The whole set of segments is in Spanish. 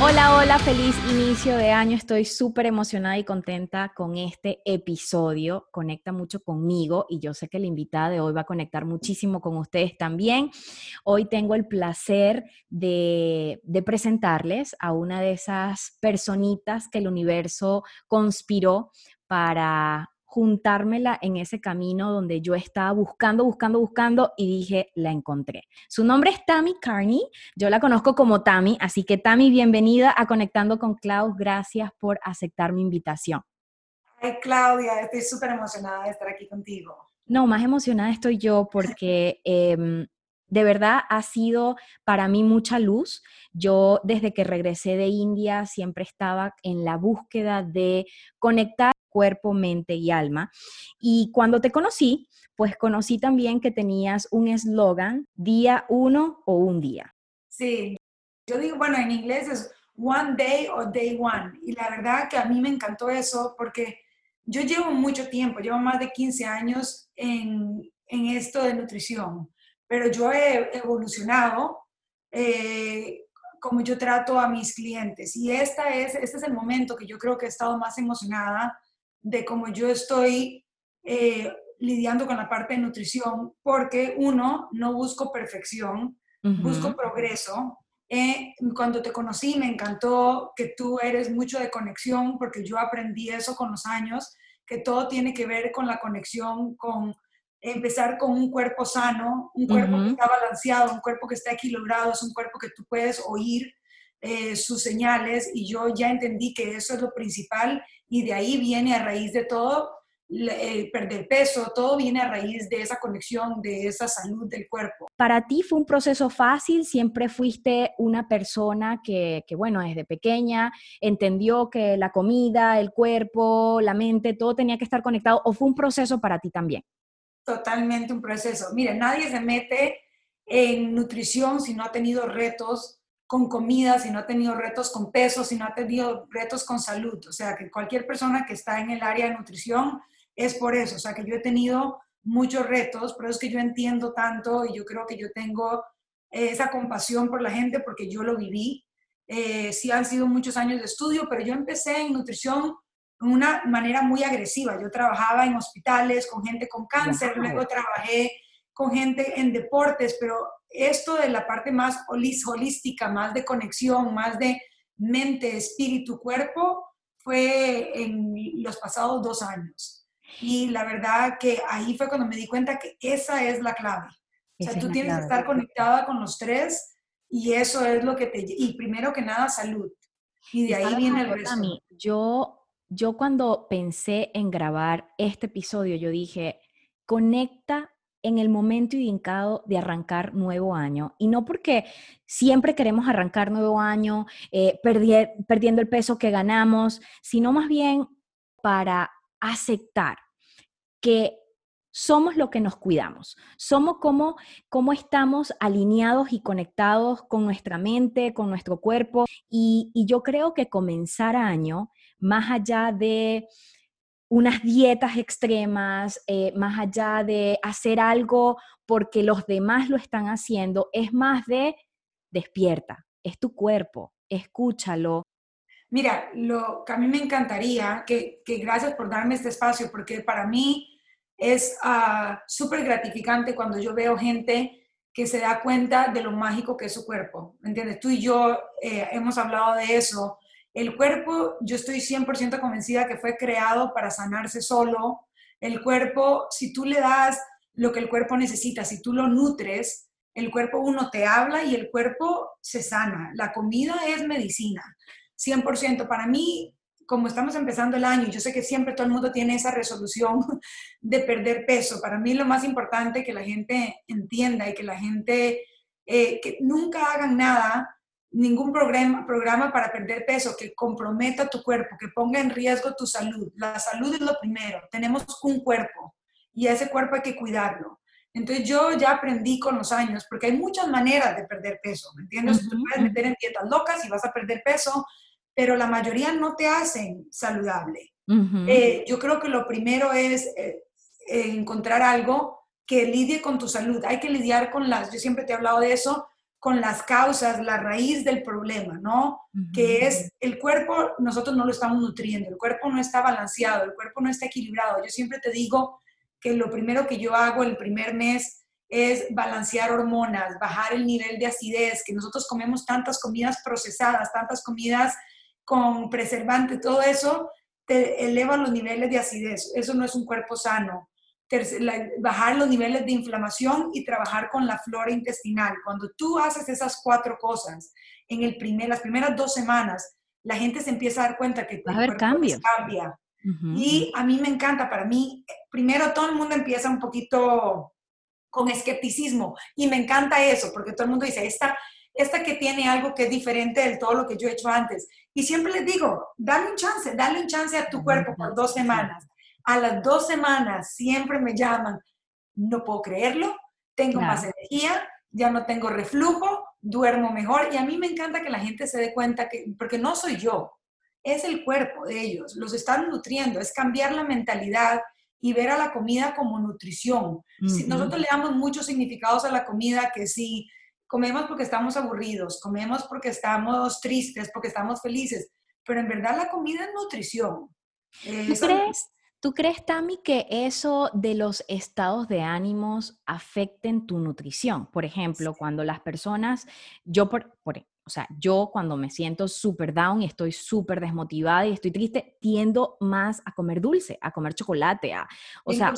Hola, hola, feliz inicio de año. Estoy súper emocionada y contenta con este episodio. Conecta mucho conmigo y yo sé que la invitada de hoy va a conectar muchísimo con ustedes también. Hoy tengo el placer de, de presentarles a una de esas personitas que el universo conspiró para juntármela en ese camino donde yo estaba buscando, buscando, buscando y dije, la encontré. Su nombre es Tammy Carney, yo la conozco como Tammy, así que Tammy, bienvenida a Conectando con Klaus, gracias por aceptar mi invitación. Ay, Claudia, estoy súper emocionada de estar aquí contigo. No, más emocionada estoy yo porque... Em, de verdad ha sido para mí mucha luz. Yo desde que regresé de India siempre estaba en la búsqueda de conectar cuerpo, mente y alma. Y cuando te conocí, pues conocí también que tenías un eslogan, día uno o un día. Sí, yo digo, bueno, en inglés es one day o day one. Y la verdad que a mí me encantó eso porque yo llevo mucho tiempo, llevo más de 15 años en, en esto de nutrición, pero yo he evolucionado. Eh, como yo trato a mis clientes. Y esta es, este es el momento que yo creo que he estado más emocionada de cómo yo estoy eh, lidiando con la parte de nutrición, porque uno, no busco perfección, busco progreso. Eh, cuando te conocí me encantó que tú eres mucho de conexión, porque yo aprendí eso con los años, que todo tiene que ver con la conexión, con empezar con un cuerpo sano, un cuerpo que está balanceado, un cuerpo que está equilibrado, es un cuerpo que tú puedes oír eh, sus señales y yo ya entendí que eso es lo principal y de ahí viene a raíz de todo el perder peso, todo viene a raíz de esa conexión, de esa salud del cuerpo. ¿Para ti fue un proceso fácil? ¿Siempre fuiste una persona que, que, bueno, desde pequeña entendió que la comida, el cuerpo, la mente, todo tenía que estar conectado o fue un proceso para ti también? Totalmente un proceso. Mire, nadie se mete en nutrición si no ha tenido retos con comida, si no ha tenido retos con peso, si no ha tenido retos con salud. O sea, que cualquier persona que está en el área de nutrición es por eso. O sea, que yo he tenido muchos retos, pero es que yo entiendo tanto y yo creo que yo tengo esa compasión por la gente porque yo lo viví. Eh, sí han sido muchos años de estudio, pero yo empecé en nutrición de una manera muy agresiva. Yo trabajaba en hospitales con gente con cáncer, luego trabajé con gente en deportes, pero esto de la parte más holística, más de conexión, más de mente, espíritu, cuerpo, fue en los pasados dos años. Y la verdad que ahí fue cuando me di cuenta que esa es la clave. o sea, tú tienes que estar conectada con los tres y eso es lo que te... Y primero que nada, salud. Y de ahí viene el resto. Yo, yo cuando pensé en grabar este episodio, yo dije, conecta en el momento indicado de arrancar nuevo año. Y no porque siempre queremos arrancar nuevo año eh, perdiendo el peso que ganamos, sino más bien para aceptar que somos lo que nos cuidamos, somos como, como estamos alineados y conectados con nuestra mente, con nuestro cuerpo. Y, y yo creo que comenzar año, más allá de unas dietas extremas, eh, más allá de hacer algo porque los demás lo están haciendo, es más de despierta, es tu cuerpo, escúchalo. Mira, lo que a mí me encantaría, que, gracias por darme este espacio, porque para mí es uh, súper gratificante cuando yo veo gente que se da cuenta de lo mágico que es su cuerpo. ¿Me entiendes? Tú y yo eh, hemos hablado de eso el cuerpo, yo estoy 100% convencida que fue creado para sanarse solo. El cuerpo, si tú le das lo que el cuerpo necesita, si tú lo nutres, el cuerpo uno te habla y el cuerpo se sana. La comida es medicina, 100%. Para mí, como estamos empezando el año, yo sé que siempre todo el mundo tiene esa resolución de perder peso. Para mí lo más importante que la gente entienda y que la gente, eh, que nunca hagan nada ningún programa, programa para perder peso que comprometa tu cuerpo, que ponga en riesgo tu salud. La salud es lo primero. Tenemos un cuerpo y ese cuerpo hay que cuidarlo. Entonces yo ya aprendí con los años, porque hay muchas maneras de perder peso, ¿me entiendes? Tú puedes meter en dietas locas y vas a perder peso, pero la mayoría no te hacen saludable. Eh, yo creo que lo primero es eh, eh, encontrar algo que lidie con tu salud. Hay que lidiar con las, yo siempre te he hablado de eso, con las causas, la raíz del problema, ¿no? Que es el cuerpo, nosotros no lo estamos nutriendo, el cuerpo no está balanceado, el cuerpo no está equilibrado. Yo siempre te digo que lo primero que yo hago el primer mes es balancear hormonas, bajar el nivel de acidez, que nosotros comemos tantas comidas procesadas, tantas comidas con preservante, todo eso te eleva los niveles de acidez. Eso no es un cuerpo sano. Bajar los niveles de inflamación y trabajar con la flora intestinal. Cuando tú haces esas cuatro cosas en el primer, las primeras dos semanas, la gente se empieza a dar cuenta que tu cuerpo cambia. Y a mí me encanta, para mí, primero todo el mundo empieza un poquito con escepticismo y me encanta eso, porque todo el mundo dice, esta, esta que tiene algo que es diferente de todo lo que yo he hecho antes. Y siempre les digo, dale un chance, dale un chance a tu cuerpo por dos semanas. A las dos semanas siempre me llaman, no puedo creerlo, tengo más energía, ya no tengo reflujo, duermo mejor y a mí me encanta que la gente se dé cuenta que, porque no soy yo, es el cuerpo de ellos, los están nutriendo, es cambiar la mentalidad y ver a la comida como nutrición. nosotros le damos muchos significados a la comida, que si comemos porque estamos aburridos, comemos porque estamos tristes, porque estamos felices, pero en verdad la comida es nutrición. ¿Tú crees? ¿Tú crees, Tami, que eso de los estados de ánimos afecten tu nutrición? Por ejemplo, cuando las personas, yo por, por, o sea, yo cuando me siento súper down y estoy súper desmotivada y estoy triste, tiendo más a comer dulce, a comer chocolate, a, o sea,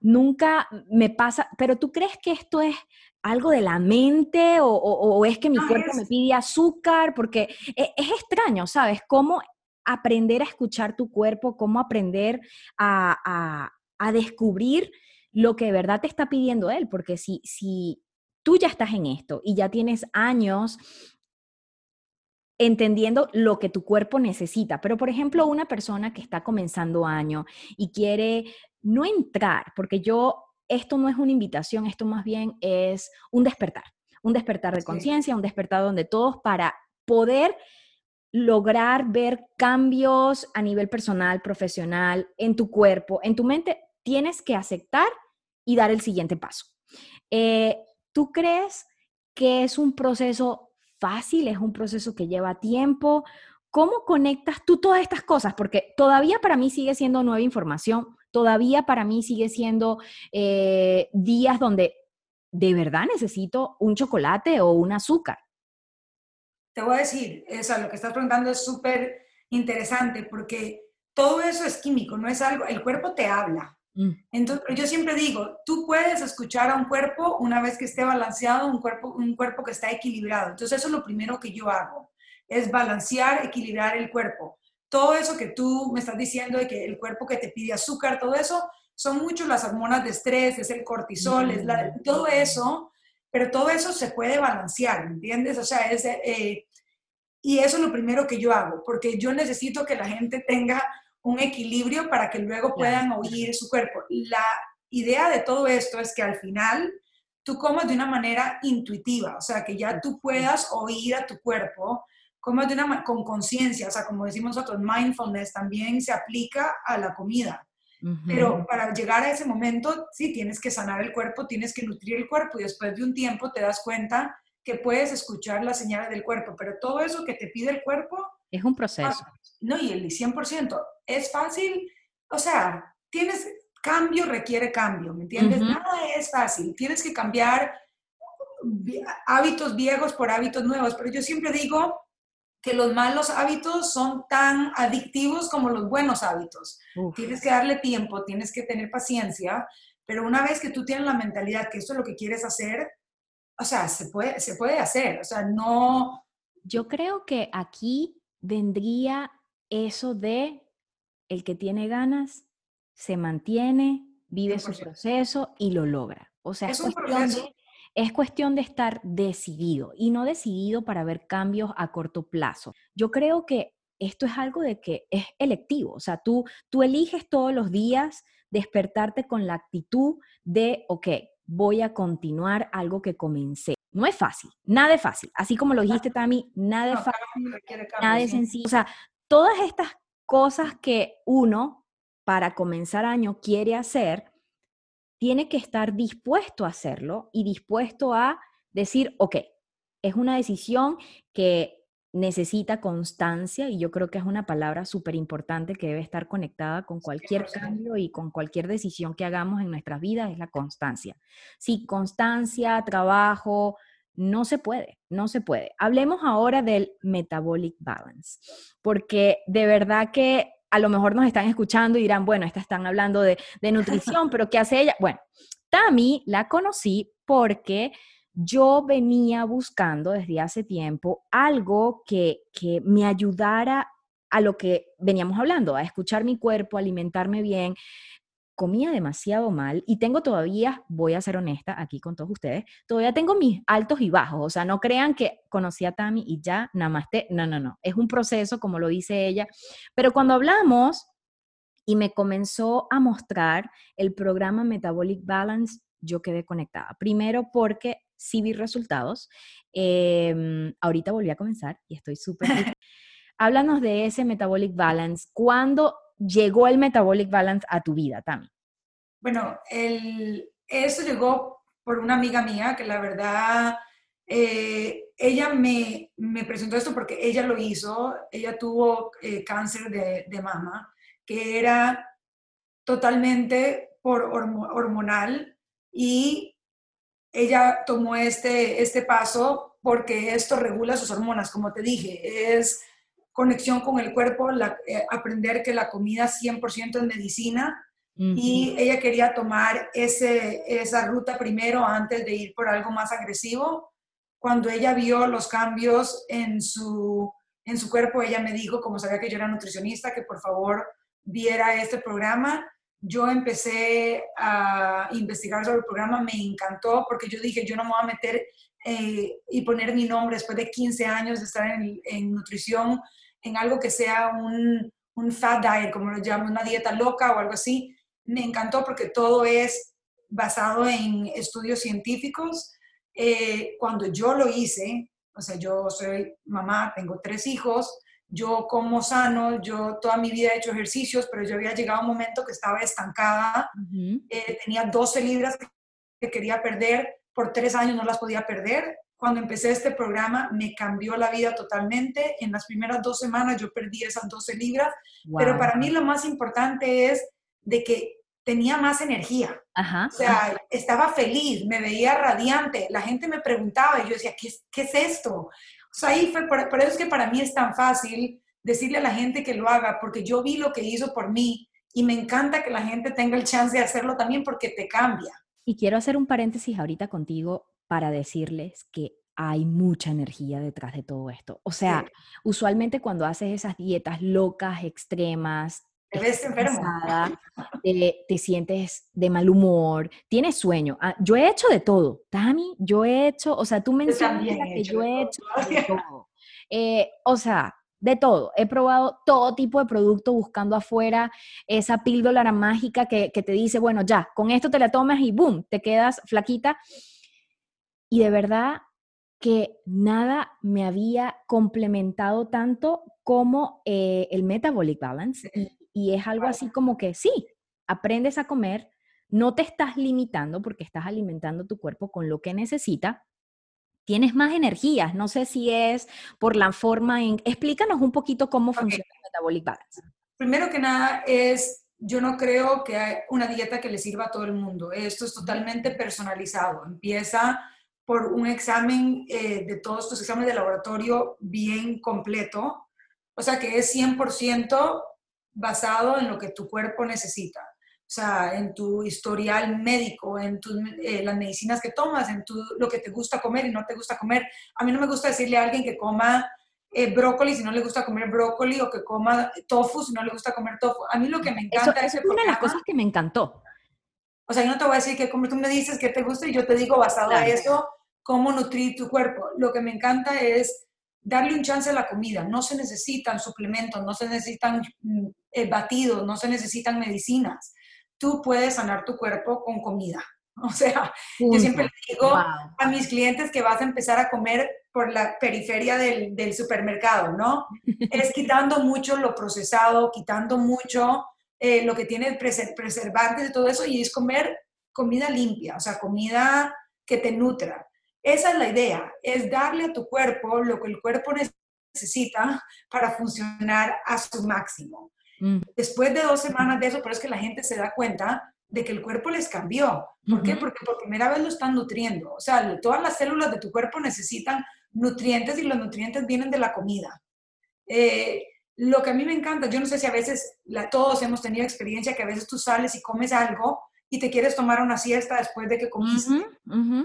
nunca me pasa, pero ¿tú crees que esto es algo de la mente o, es que mi cuerpo me pide azúcar? Porque e, es, extraño, ¿sabes? Cómo aprender a escuchar tu cuerpo, cómo aprender a, a, descubrir lo que de verdad te está pidiendo él, porque si, si tú ya estás en esto y ya tienes años entendiendo lo que tu cuerpo necesita. Pero, por ejemplo, una persona que está comenzando año y quiere no entrar, porque yo, esto no es una invitación, esto más bien es un despertar, un despertar de conciencia, un despertar donde todos para poder lograr ver cambios a nivel personal, profesional, en tu cuerpo, en tu mente, tienes que aceptar y dar el siguiente paso. Eh, ¿Tú crees que es un proceso fácil, es un proceso que lleva tiempo. ¿Cómo conectas tú todas estas cosas? Porque todavía para mí sigue siendo nueva información, todavía para mí sigue siendo eh, días donde de verdad necesito un chocolate o un azúcar. Te voy a decir, eso, lo que estás preguntando es súper interesante porque todo eso es químico, no es algo, el cuerpo te habla. Mm. Entonces, yo siempre digo, tú puedes escuchar a un cuerpo una vez que esté balanceado, un cuerpo, un cuerpo que está equilibrado. Entonces, eso es lo primero que yo hago, es balancear, equilibrar el cuerpo. Todo eso que tú me estás diciendo de que el cuerpo que te pide azúcar, todo eso, son mucho las hormonas de estrés, es el cortisol, es la, todo eso, pero todo eso se puede balancear, ¿entiendes? O sea, es, eh, y eso es lo primero que yo hago, porque yo necesito que la gente tenga un equilibrio para que luego puedan oír su cuerpo. La idea de todo esto es que al final tú comas de una manera intuitiva, o sea, que ya tú puedas oír a tu cuerpo, comas de una con conciencia, o sea, como decimos nosotros, mindfulness también se aplica a la comida. Pero para llegar a ese momento, sí, tienes que sanar el cuerpo, tienes que nutrir el cuerpo y después de un tiempo te das cuenta que puedes escuchar las señales del cuerpo, pero todo eso que te pide el cuerpo... Es un proceso. No, y el 100%. Es fácil, o sea, tienes, cambio requiere cambio, ¿me entiendes? Nada es fácil, tienes que cambiar hábitos viejos por hábitos nuevos, pero yo siempre digo que los malos hábitos son tan adictivos como los buenos hábitos. Tienes que darle tiempo, tienes que tener paciencia, pero una vez que tú tienes la mentalidad que esto es lo que quieres hacer, o sea, se puede, se puede hacer, o sea, no... Yo creo que aquí vendría eso de el que tiene ganas se mantiene, vive su proceso y lo logra. O sea, es, cuestión de, es cuestión de estar decidido y no decidido para ver cambios a corto plazo. Yo creo que esto es algo de que es electivo, o sea, tú, tú eliges todos los días despertarte con la actitud de, ok, voy a continuar algo que comencé. No es fácil, nada es fácil. Así como lo dijiste, Tami, nada es fácil, nada es sencillo. O sea, todas estas cosas que uno, para comenzar año, quiere hacer, tiene que estar dispuesto a hacerlo y dispuesto a decir, ok, es una decisión que necesita constancia y yo creo que es una palabra súper importante que debe estar conectada con cualquier cambio y con cualquier decisión que hagamos en nuestras vidas, es la constancia. Si constancia, trabajo, no se puede, no se puede. Hablemos ahora del metabolic balance, porque de verdad que a lo mejor nos están escuchando y dirán, bueno, estas están hablando de, de nutrición, pero ¿qué hace ella? Bueno, Tami la conocí porque yo venía buscando desde hace tiempo algo que, que me ayudara a lo que veníamos hablando, a escuchar mi cuerpo, alimentarme bien. Comía demasiado mal y tengo todavía, voy a ser honesta aquí con todos ustedes, todavía tengo mis altos y bajos. O sea, no crean que conocí a Tami y ya, namaste. No, no, no. Es un proceso, como lo dice ella. Pero cuando hablamos y me comenzó a mostrar el programa Metabolic Balance, yo quedé conectada. Primero porque sí vi resultados. Em, ahorita volví a comenzar y estoy súper... Háblanos de ese Metabolic Balance. ¿Cuándo llegó el Metabolic Balance a tu vida, Tami? Bueno, el, eso llegó por una amiga mía que la verdad, eh, ella me, me, presentó esto porque ella lo hizo, ella tuvo eh, cáncer de, de, mama, que era totalmente por hormonal y ella tomó este, este paso porque esto regula sus hormonas, como te dije, es conexión con el cuerpo, eh, aprender que la comida 100% es medicina. Y ella quería tomar ese, esa ruta primero antes de ir por algo más agresivo. Cuando ella vio los cambios en su, en su cuerpo, ella me dijo, como sabía que yo era nutricionista, que por favor viera este programa. Yo empecé a investigar sobre el programa, me encantó porque yo dije, yo no me voy a meter eh, y poner mi nombre después de 15 años de estar en, nutrición en algo que sea un, un, fat diet, como lo llaman, una dieta loca o algo así. Me encantó porque todo es basado en estudios científicos. Eh, cuando yo lo hice, o sea, yo soy mamá, tengo tres hijos, yo como sano, yo toda mi vida he hecho ejercicios, pero yo había llegado a un momento que estaba estancada, eh, tenía 12 libras que quería perder, por tres años no las podía perder. Cuando empecé este programa me cambió la vida totalmente. En las primeras dos semanas yo perdí esas 12 libras, pero para mí lo más importante es de que tenía más energía. o sea, estaba feliz, me veía radiante. La gente me preguntaba y yo decía, ¿qué, qué es esto? sea, ahí fue, por, eso es que para mí es tan fácil decirle a la gente que lo haga, porque yo vi lo que hizo por mí y me encanta que la gente tenga el chance de hacerlo también porque te cambia. Y quiero hacer un paréntesis ahorita contigo para decirles que hay mucha energía detrás de todo esto. O sea, usualmente cuando haces esas dietas locas, extremas, te ves enfermo. Te, sientes de mal humor, tienes sueño. Ah, yo he hecho de todo, Tami, yo he hecho, o sea, tú mencionas que yo he hecho de todo. Eh, o sea, de todo. He probado todo tipo de producto buscando afuera esa píldora mágica que, que te dice, bueno, ya, con esto te la tomas y boom, te quedas flaquita. Y de verdad que nada me había complementado tanto como eh, el Metabolic Balance. Y es algo así como que sí, aprendes a comer, no te estás limitando porque estás alimentando tu cuerpo con lo que necesita, tienes más energías. No sé si es por la forma en... Explícanos un poquito cómo funciona el Metabolic Balance. Primero que nada es, yo no creo que hay una dieta que le sirva a todo el mundo. Esto es totalmente personalizado. Empieza por un examen eh, de todos tus exámenes de laboratorio bien completo. O sea que es 100% basado en lo que tu cuerpo necesita. O sea, en tu historial médico, en eh, las medicinas que tomas, en tu, lo que te gusta comer y no te gusta comer. A mí no me gusta decirle a alguien que coma eh, brócoli si no le gusta comer brócoli o que coma tofu si no le gusta comer tofu. A mí lo que me encanta es una de las cosas que me encantó. O sea, yo no te voy a decir que como tú me dices que te gusta y yo te digo basado en eso cómo nutrir tu cuerpo. Lo que me encanta es darle un chance a la comida. No se necesitan suplementos, no se necesitan mm, eh, batidos, no se necesitan medicinas. tú puedes sanar tu cuerpo con comida. O sea, yo siempre digo a mis clientes que vas a empezar a comer por la periferia del, del supermercado, ¿no? es quitando mucho lo procesado, quitando mucho eh, lo que tiene preservantes y todo eso, y es comer comida limpia, o sea, comida que te nutra. Esa es la idea, es darle a tu cuerpo lo que el cuerpo necesita para funcionar a su máximo. Mm. Después de dos semanas de eso, pero es que la gente se da cuenta de que el cuerpo les cambió. ¿Por qué? Porque por primera vez lo están nutriendo. O sea, todas las células de tu cuerpo necesitan nutrientes y los nutrientes vienen de la comida. Eh, lo que a mí me encanta, yo no sé si a veces todos hemos tenido experiencia que a veces tú sales y comes algo y te quieres tomar una siesta después de que comiste.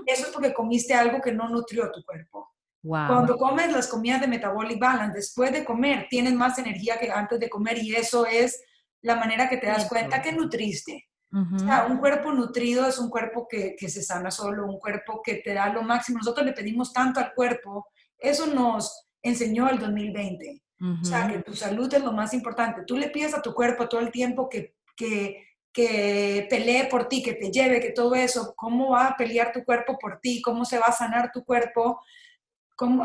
Eso es porque comiste algo que no nutrió tu cuerpo. Cuando comes las comidas de metabolic balance, después de comer, tienes más energía que antes de comer y eso es la manera que te das cuenta que nutriste. o sea, un cuerpo nutrido es un cuerpo que, que, se sana solo, un cuerpo que te da lo máximo. Nosotros le pedimos tanto al cuerpo, eso nos enseñó el 2020. O sea, que tu salud es lo más importante. Tú le pides a tu cuerpo todo el tiempo que, que, que pelee por ti, que te lleve, que todo eso, ¿cómo va a pelear tu cuerpo por ti? ¿Cómo se va a sanar tu cuerpo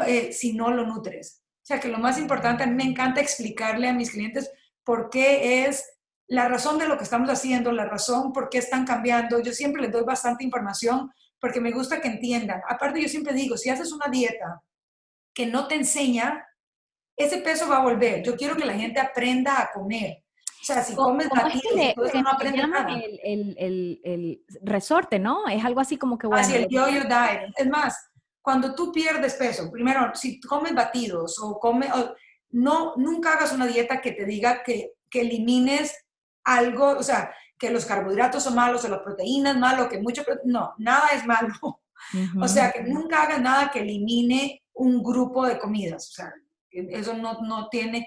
eh, si no lo nutres? O sea, que lo más importante, a mí me encanta explicarle a mis clientes por qué es la razón de lo que estamos haciendo, la razón por qué están cambiando. Yo siempre les doy bastante información porque me gusta que entiendan. Aparte, yo siempre digo, si haces una dieta que no te enseña, ese peso va a volver. Yo quiero que la gente aprenda a comer. O sea, si comes batidos, no aprendes nada. El, el, el, resorte, ¿no? Es algo así como que bueno. Así el yo-yo diet. Es más, cuando tú pierdes peso, primero, si comes batidos o comes, no, nunca hagas una dieta que te diga que, que elimines algo, o sea, que los carbohidratos son malos o las proteínas malo, que mucho, no, nada es malo. O sea, que nunca hagas nada que elimine un grupo de comidas. O sea, eso no, no tiene,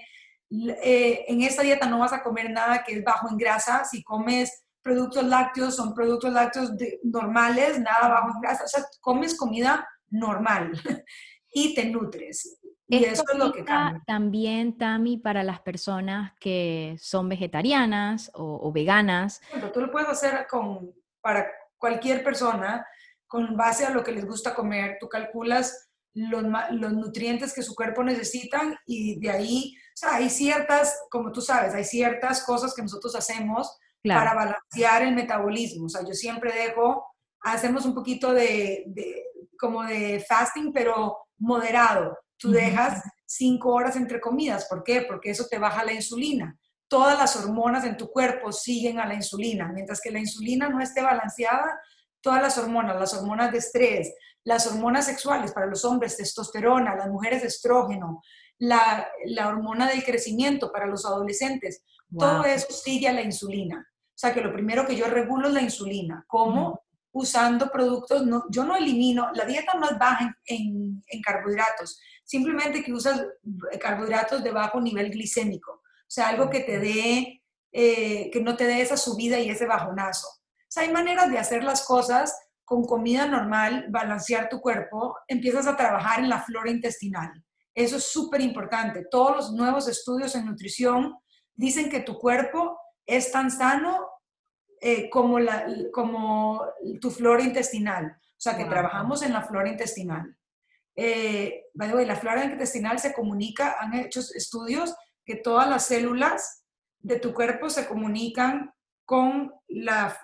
eh, en esta dieta no vas a comer nada que es bajo en grasa, si comes productos lácteos, son productos lácteos normales, nada bajo en grasa, o sea, comes comida normal y te nutres. Y eso es lo que cambia. También, Tami, para las personas que son vegetarianas o, veganas. Bueno, tú lo puedes hacer con, para cualquier persona con base a lo que les gusta comer. Tú calculas los, los, nutrientes que su cuerpo necesitan y de ahí, o sea, hay ciertas, como tú sabes, hay ciertas cosas que nosotros hacemos para balancear el metabolismo. O sea, yo siempre dejo, hacemos un poquito de, de como de fasting, pero moderado. Tú dejas cinco horas entre comidas. ¿Por qué? Porque eso te baja la insulina. Todas las hormonas en tu cuerpo siguen a la insulina. Mientras que la insulina no esté balanceada, todas las hormonas, las hormonas de estrés, las hormonas sexuales para los hombres, testosterona, las mujeres estrógeno, la, hormona del crecimiento para los adolescentes, todo eso sigue a la insulina. O sea que lo primero que yo regulo es la insulina. ¿Cómo? Usando productos, no, yo no elimino, la dieta no es baja en, carbohidratos, simplemente que usas carbohidratos de bajo nivel glicémico. O sea, algo que te dé, eh, que no te dé esa subida y ese bajonazo. O sea, hay maneras de hacer las cosas con comida normal, balancear tu cuerpo, empiezas a trabajar en la flora intestinal. Eso es súper importante. Todos los nuevos estudios en nutrición dicen que tu cuerpo es tan sano eh, como, la, como tu flora intestinal. O sea, que trabajamos en la flora intestinal. Eh, la flora intestinal se comunica, han hecho estudios que todas las células de tu cuerpo se comunican con las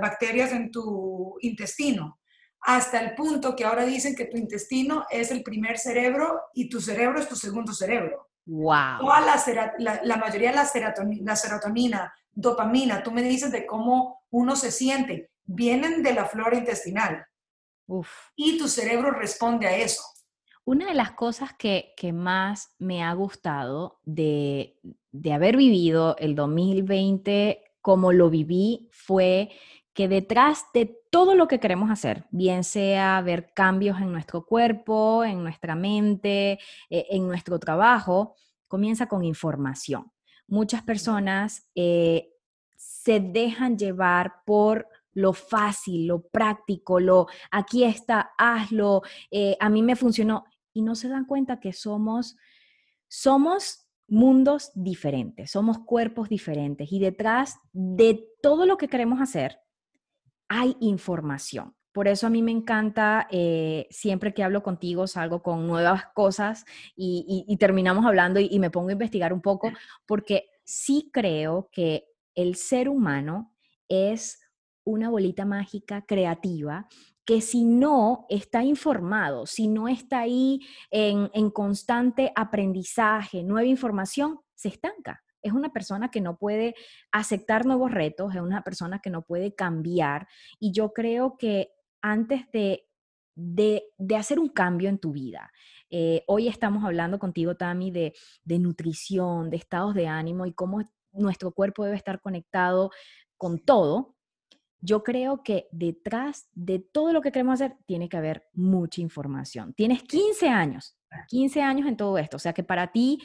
bacterias en tu intestino, hasta el punto que ahora dicen que tu intestino es el primer cerebro y tu cerebro es tu segundo cerebro. Wow. la, mayoría de la serotonina, la serotonina, dopamina, tú me dices de cómo uno se siente, vienen de la flora intestinal. Uf. Y tu cerebro responde a eso. Una de las cosas que, que más me ha gustado de, de haber vivido el 2020 como lo viví fue que detrás de todo lo que queremos hacer, bien sea ver cambios en nuestro cuerpo, en nuestra mente, eh, en nuestro trabajo, comienza con información. Muchas personas eh, se dejan llevar por lo fácil, lo práctico, lo aquí está, hazlo, eh, a mí me funcionó y no se dan cuenta que somos, somos mundos diferentes, somos cuerpos diferentes y detrás de todo lo que queremos hacer hay información. Por eso a mí me encanta, eh, siempre que hablo contigo, salgo con nuevas cosas y, terminamos hablando y, me pongo a investigar un poco, porque sí creo que el ser humano es una bolita mágica creativa que si no está informado, si no está ahí en, en constante aprendizaje, nueva información, se estanca es una persona que no puede aceptar nuevos retos, es una persona que no puede cambiar. Y yo creo que antes de, de, hacer un cambio en tu vida. Eh, hoy estamos hablando contigo, Tami, de, de nutrición, de estados de ánimo y cómo nuestro cuerpo debe estar conectado con todo. Yo creo que detrás de todo lo que queremos hacer tiene que haber mucha información. Tienes 15 años, 15 años en todo esto. O sea que para ti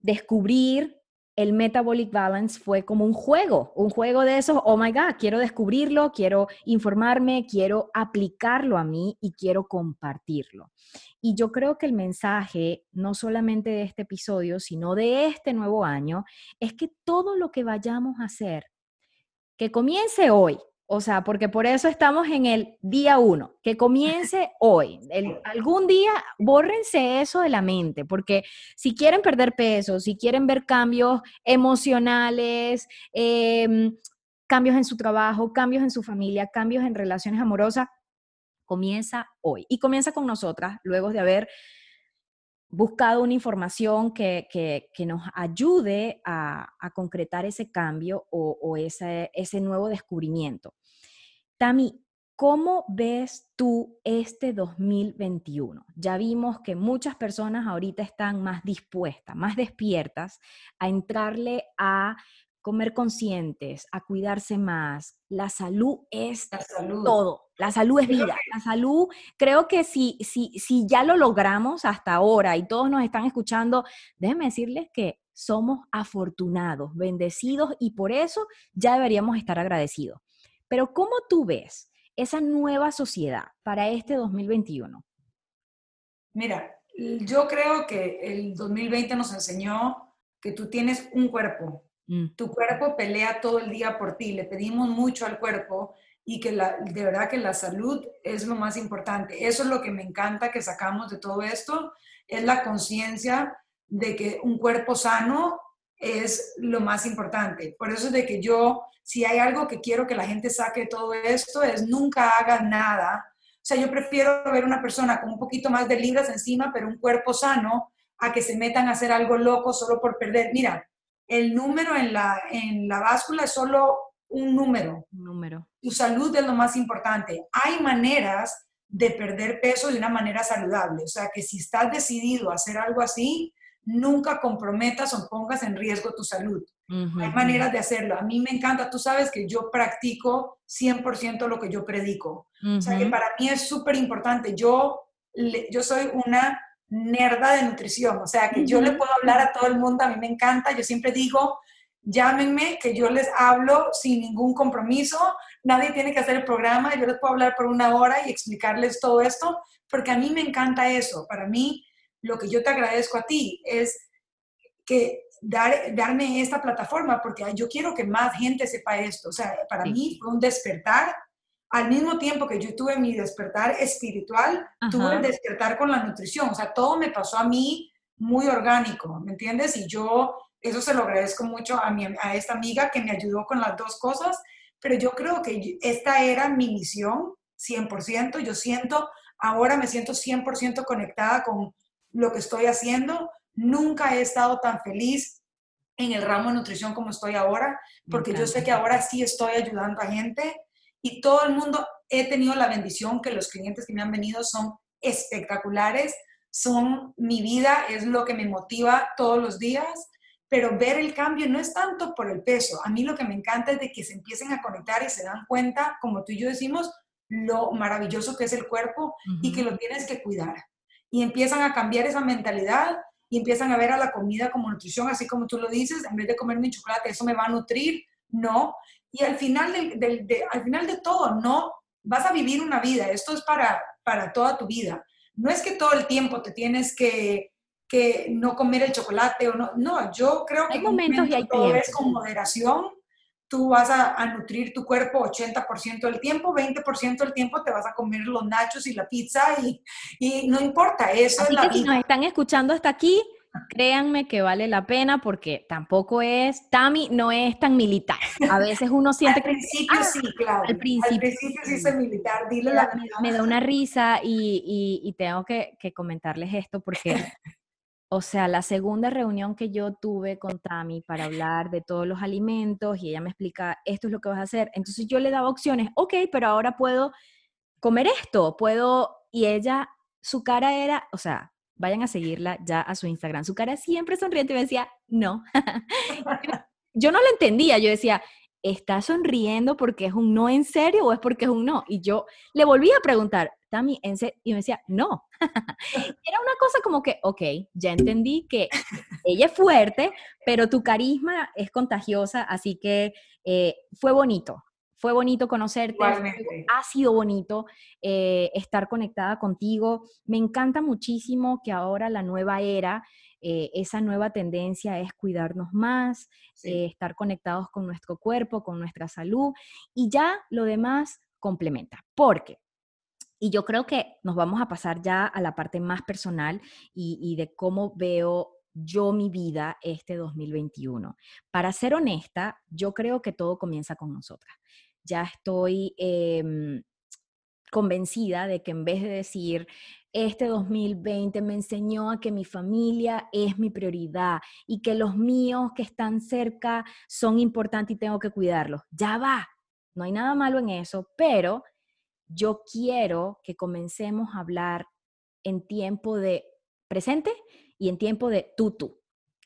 descubrir el Metabolic Balance fue como un juego, un juego de esos, oh my God, quiero descubrirlo, quiero informarme, quiero aplicarlo a mí y quiero compartirlo. Y yo creo que el mensaje, no solamente de este episodio, sino de este nuevo año, es que todo lo que vayamos a hacer, que comience hoy, o sea, porque por eso estamos en el día uno, que comience hoy. algún día, bórrense eso de la mente, porque si quieren perder peso, si quieren ver cambios emocionales, em, cambios en su trabajo, cambios en su familia, cambios en relaciones amorosas, comienza hoy. Y comienza con nosotras, luego de haber buscado una información que, nos ayude a, concretar ese cambio o, ese, ese, nuevo descubrimiento. Tami, ¿cómo ves tú este 2021? Ya vimos que muchas personas ahorita están más dispuestas, más despiertas a entrarle a comer conscientes, a cuidarse más. La salud es todo. La salud es vida. La salud, creo que si, si, si ya lo logramos hasta ahora y todos nos están escuchando, déjenme decirles que somos afortunados, bendecidos y por eso ya deberíamos estar agradecidos. Pero ¿cómo tú ves esa nueva sociedad para este 2021? Mira, yo creo que el 2020 nos enseñó que tú tienes un cuerpo, Mm. Tu cuerpo pelea todo el día por ti. Le pedimos mucho al cuerpo y que la, de verdad que la salud es lo más importante. Eso es lo que me encanta que sacamos de todo esto, es la conciencia de que un cuerpo sano es lo más importante. Por eso es de que yo, si hay algo que quiero que la gente saque de todo esto, es nunca haga nada. O sea, yo prefiero ver una persona con un poquito más de libras encima, pero un cuerpo sano, a que se metan a hacer algo loco solo por perder. Mira, el número en la, en la báscula es solo un número. número. Tu salud es lo más importante. Hay maneras de perder peso de una manera saludable. O sea, que si estás decidido a hacer algo así, nunca comprometas o pongas en riesgo tu salud. Hay maneras de hacerlo. A mí me encanta, tú sabes que yo practico 100% lo que yo predico. O sea, que para mí es súper importante. Yo, yo soy una nerda de nutrición, o sea, que yo le puedo hablar a todo el mundo, a mí me encanta, yo siempre digo, llámenme, que yo les hablo sin ningún compromiso, nadie tiene que hacer el programa, yo les puedo hablar por una hora y explicarles todo esto, porque a mí me encanta eso, para mí lo que yo te agradezco a ti es que dar, darme esta plataforma, porque yo quiero que más gente sepa esto, o sea, para mí fue un despertar. Al mismo tiempo que yo tuve mi despertar espiritual, tuve el despertar con la nutrición. O sea, todo me pasó a mí muy orgánico, ¿me entiendes? Y yo eso se lo agradezco mucho a, mi, a esta amiga que me ayudó con las dos cosas, pero yo creo que esta era mi misión 100%. Yo siento, ahora me siento 100% conectada con lo que estoy haciendo. Nunca he estado tan feliz en el ramo de nutrición como estoy ahora, porque yo sé que ahora sí estoy ayudando a gente y todo el mundo, he tenido la bendición que los clientes que me han venido son espectaculares, son mi vida, es lo que me motiva todos los días, pero ver el cambio no es tanto por el peso. A mí lo que me encanta es de que se empiecen a conectar y se dan cuenta, como tú y yo decimos, lo maravilloso que es el cuerpo y que lo tienes que cuidar. Y empiezan a cambiar esa mentalidad y empiezan a ver a la comida como nutrición, así como tú lo dices, en vez de comerme chocolate, eso me va a nutrir. No, y al final, de, al final de todo, no vas a vivir una vida, esto es para, para toda tu vida. No es que todo el tiempo te tienes que que no comer el chocolate o no. No, yo creo que hay momentos y hay todo es con moderación. Tú vas a, nutrir tu cuerpo 80% del tiempo, 20% del tiempo te vas a comer los nachos y la pizza y, y no importa, eso es la que Si nos están escuchando hasta aquí, créanme que vale la pena porque tampoco es, Tami no es tan militar. A veces uno siente que... Al principio sí, claro. Al principio, sí es militar, dile la Me, da una risa y, y, tengo que, que, comentarles esto porque, o sea, la segunda reunión que yo tuve con Tami para hablar de todos los alimentos y ella me explica, esto es lo que vas a hacer. Entonces yo le daba opciones, ok, pero ahora puedo comer esto, puedo... Y ella, su cara era, o sea, vayan a seguirla ya a su Instagram. Su cara siempre sonriente y me decía, no. yo no lo entendía, yo decía, ¿está sonriendo porque es un no en serio o es porque es un no? Y yo le volví a preguntar, Tami, ¿en serio? Y me decía, no. Era una cosa como que, ok, ya entendí que ella es fuerte, pero tu carisma es contagiosa, así que eh, fue bonito, fue bonito conocerte, ha sido bonito eh, estar conectada contigo. Me encanta muchísimo que ahora la nueva era, eh, esa nueva tendencia es cuidarnos más, eh, estar conectados con nuestro cuerpo, con nuestra salud y ya lo demás complementa. Porque y yo creo que nos vamos a pasar ya a la parte más personal y, y, de cómo veo yo mi vida este 2021. Para ser honesta, yo creo que todo comienza con nosotras ya estoy em, convencida de que en vez de decir, este 2020 me enseñó a que mi familia es mi prioridad y que los míos que están cerca son importantes y tengo que cuidarlos. Ya va, no hay nada malo en eso, pero yo quiero que comencemos a hablar en tiempo de presente y en tiempo de tú, tú.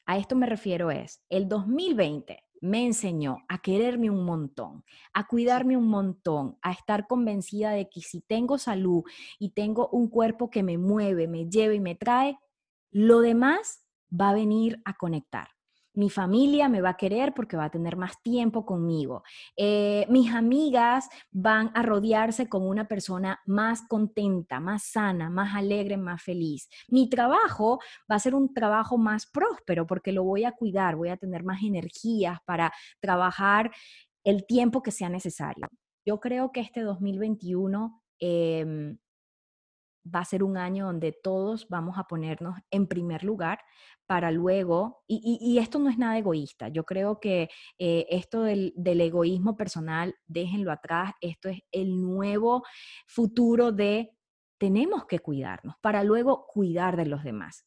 A esto me refiero es, el 2020 me enseñó a quererme un montón, a cuidarme un montón, a estar convencida de que si tengo salud y tengo un cuerpo que me mueve, me lleva y me trae, lo demás va a venir a conectar. Mi familia me va a querer porque va a tener más tiempo conmigo. Eh, mis amigas van a rodearse con una persona más contenta, más sana, más alegre, más feliz. Mi trabajo va a ser un trabajo más próspero porque lo voy a cuidar, voy a tener más energías para trabajar el tiempo que sea necesario. Yo creo que este 2021 em, va a ser un año donde todos vamos a ponernos en primer lugar para luego, y, esto no es nada egoísta, yo creo que eh, esto del, egoísmo personal, déjenlo atrás, esto es el nuevo futuro de tenemos que cuidarnos para luego cuidar de los demás.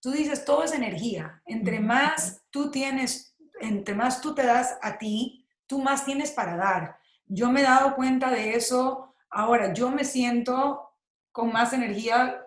Tú dices, todo es energía, entre más tú tienes, entre más tú te das a ti, tú más tienes para dar. Yo me he dado cuenta de eso, ahora yo me siento con más energía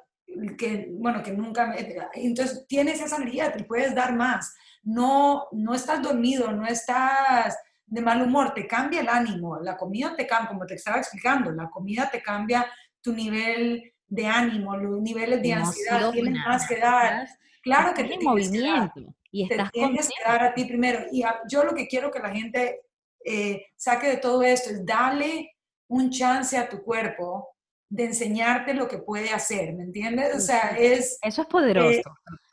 que, bueno, que nunca, entonces tienes esa energía, te puedes dar más. No, no estás dormido, no estás de mal humor, te cambia el ánimo, la comida te cambia, como te estaba explicando, la comida te cambia tu nivel de ánimo, los niveles de ansiedad, tienes más que dar. Claro que tienes movimiento que dar, y estás te tienes que dar a ti primero. Y yo lo que quiero que la gente eh, saque de todo esto es darle un chance a tu cuerpo de enseñarte lo que puede hacer, ¿me entiendes? O sea, es... Eso es poderoso. Eh,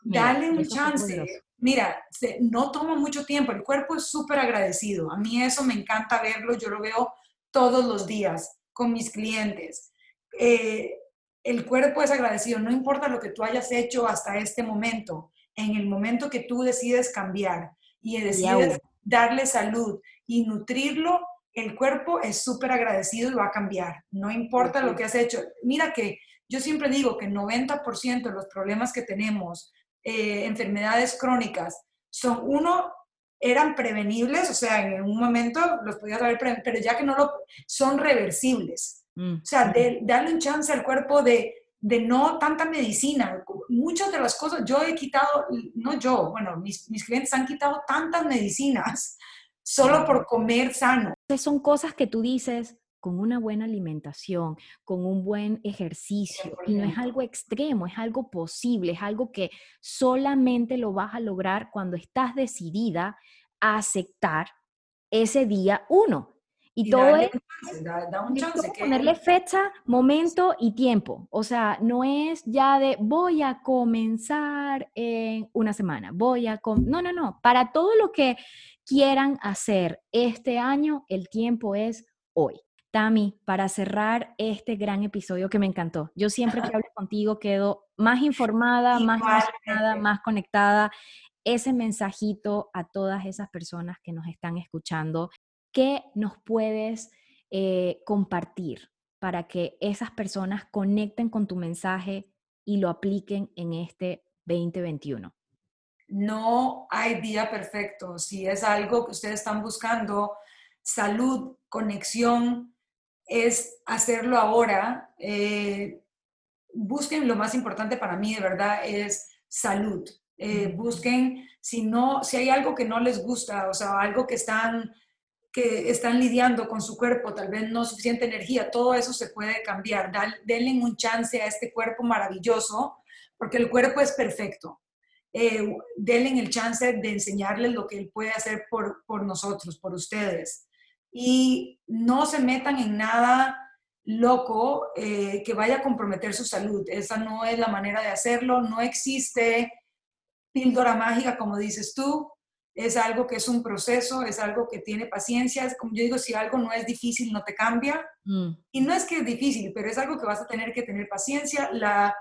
dale un chance. Mira, no toma mucho tiempo, el cuerpo es súper agradecido. A mí eso me encanta verlo, yo lo veo todos los días con mis clientes. Eh, el cuerpo es agradecido, no importa lo que tú hayas hecho hasta este momento, en el momento que tú decides cambiar y decides darle salud y nutrirlo, el cuerpo es súper agradecido y va a cambiar, no importa lo que has hecho. Mira que yo siempre digo que 90% de los problemas que tenemos, eh, enfermedades crónicas, son uno, eran prevenibles, o sea, en un momento los podías haber pero ya que no lo, son reversibles. Mm, o sea, darle un chance al cuerpo de, de no tanta medicina. Muchas de las cosas, yo he quitado, no yo, bueno, mis, mis clientes han quitado tantas medicinas solo por comer sano. Son cosas que tú dices con una buena alimentación, con un buen ejercicio, y no es algo extremo, es algo posible, es algo que solamente lo vas a lograr cuando estás decidida a aceptar ese día uno. Y, todo es chance, ponerle fecha, momento y tiempo. O sea, no es ya de voy a comenzar en una semana, voy a... no, no, no. Para todo lo que quieran hacer este año, el tiempo es hoy. Tami, para cerrar este gran episodio que me encantó. Yo siempre que hablo contigo quedo más informada, más emocionada, más conectada. Ese mensajito a todas esas personas que nos están escuchando ¿qué nos puedes eh, compartir para que esas personas conecten con tu mensaje y lo apliquen en este 2021? No hay día perfecto. Si es algo que ustedes están buscando, salud, conexión, es hacerlo ahora. Eh, busquen lo más importante para mí, de verdad, es salud. Eh, busquen si no, si hay algo que no les gusta, o sea, algo que están que están lidiando con su cuerpo, tal vez no suficiente energía, todo eso se puede cambiar. denle un chance a este cuerpo maravilloso, porque el cuerpo es perfecto. Eh, denle el chance de enseñarles lo que él puede hacer por, por nosotros, por ustedes. Y no se metan en nada loco eh, que vaya a comprometer su salud. Esa no es la manera de hacerlo. No existe píldora mágica, como dices tú es algo que es un proceso, es algo que tiene paciencia, es como yo digo, si algo no es difícil, no te cambia. Mm. Y no es que es difícil, pero es algo que vas a tener que tener paciencia. La,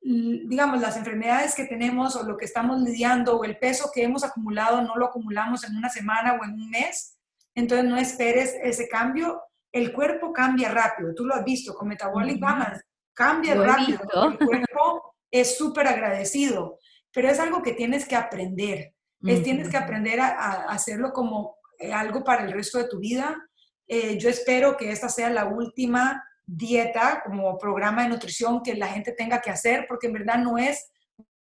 digamos, las enfermedades que tenemos o lo que estamos lidiando o el peso que hemos acumulado, no lo acumulamos en una semana o en un mes. Entonces no esperes ese cambio. El cuerpo cambia rápido, tú lo has visto con Metabolic Balance, cambia rápido. El cuerpo es súper agradecido, pero es algo que tienes que aprender es, tienes que aprender a, hacerlo como eh, algo para el resto de tu vida. Eh, yo espero que esta sea la última dieta como programa de nutrición que la gente tenga que hacer, porque en verdad no es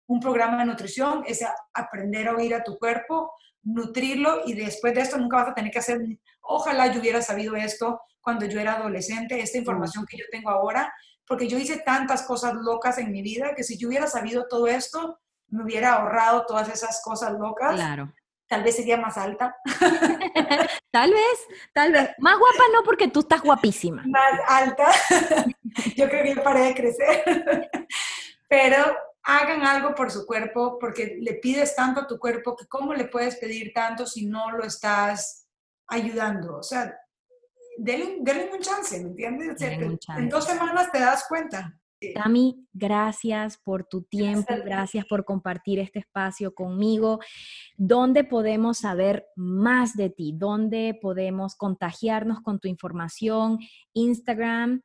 un programa de nutrición, es aprender a oír a tu cuerpo, nutrirlo y después de esto nunca vas a tener que hacer, ojalá yo hubiera sabido esto cuando yo era adolescente, esta información que yo tengo ahora, porque yo hice tantas cosas locas en mi vida que si yo hubiera sabido todo esto, me hubiera ahorrado todas esas cosas locas. Claro. Tal vez sería más alta. tal vez, tal vez. Más guapa no, porque tú estás guapísima. Más alta. Yo creo que yo paré de crecer. Pero hagan algo por su cuerpo, porque le pides tanto a tu cuerpo que cómo le puedes pedir tanto si no lo estás ayudando. O sea, denle, un chance, ¿me entiendes? En dos semanas te das cuenta. Tami, gracias por tu tiempo, gracias por compartir este espacio conmigo. ¿Dónde podemos saber más de ti? ¿Dónde podemos contagiarnos con tu información? Instagram,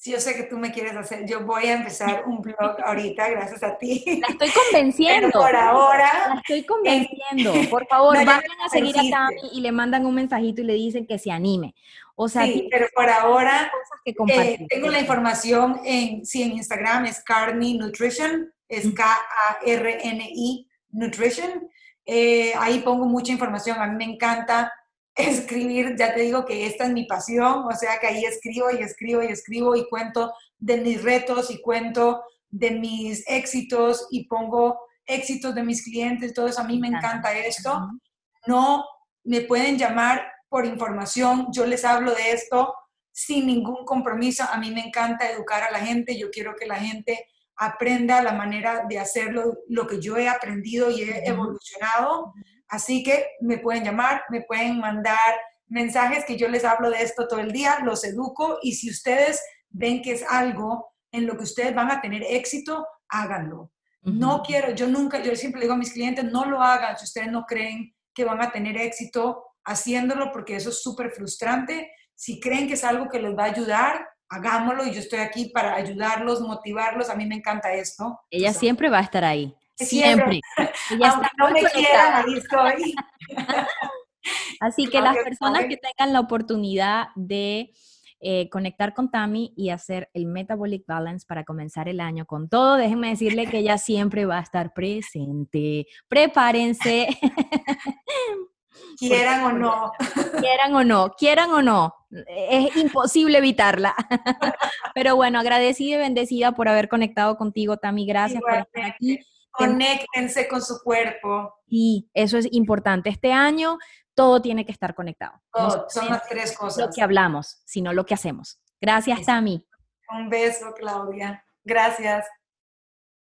Sí, yo sé que tú me quieres hacer, yo voy a empezar un blog ahorita, gracias a ti. La estoy convenciendo. por ahora. La estoy convenciendo. Por favor, vayan a seguir a Tami y le mandan un mensajito y le dicen que se anime. O sea, sí, pero por ahora eh, tengo la información en, sí, en Instagram, es Carney Nutrition, es K-A-R-N-I Nutrition. Eh, ahí pongo mucha información, a mí me encanta escribir, ya te digo que esta es mi pasión, o sea que ahí escribo y escribo y escribo y cuento de mis retos y cuento de mis éxitos y pongo éxitos de mis clientes, todo eso, a mí me encanta esto. No me pueden llamar por información, yo les hablo de esto sin ningún compromiso, a mí me encanta educar a la gente, yo quiero que la gente aprenda la manera de hacerlo, lo que yo he aprendido y he evolucionado. Así que me pueden llamar, me pueden mandar mensajes que yo les hablo de esto todo el día, los educo y si ustedes ven que es algo en lo que ustedes van a tener éxito, háganlo. No quiero, yo nunca, yo siempre digo a mis clientes, no lo hagan si ustedes no creen que van a tener éxito haciéndolo porque eso es súper frustrante. Si creen que es algo que les va a ayudar, hagámoslo y yo estoy aquí para ayudarlos, motivarlos. A mí me encanta esto. Ella siempre va a estar ahí. Siempre. Aunque no me quieran, ahí estoy. Así que las personas que tengan la oportunidad de eh, conectar con Tami y hacer el Metabolic Balance para comenzar el año con todo, déjenme decirle que ella siempre va a estar presente. Prepárense. Quieran o no. Quieran o no, quieran o no. Es imposible evitarla. Pero bueno, agradecida y bendecida por haber conectado contigo, Tami. Gracias por estar aquí Conéctense con su cuerpo. Y eso es importante. Este año todo tiene que estar conectado. son las tres cosas. Lo que hablamos, sino lo que hacemos. Gracias, Tami. Un beso, Claudia. Gracias.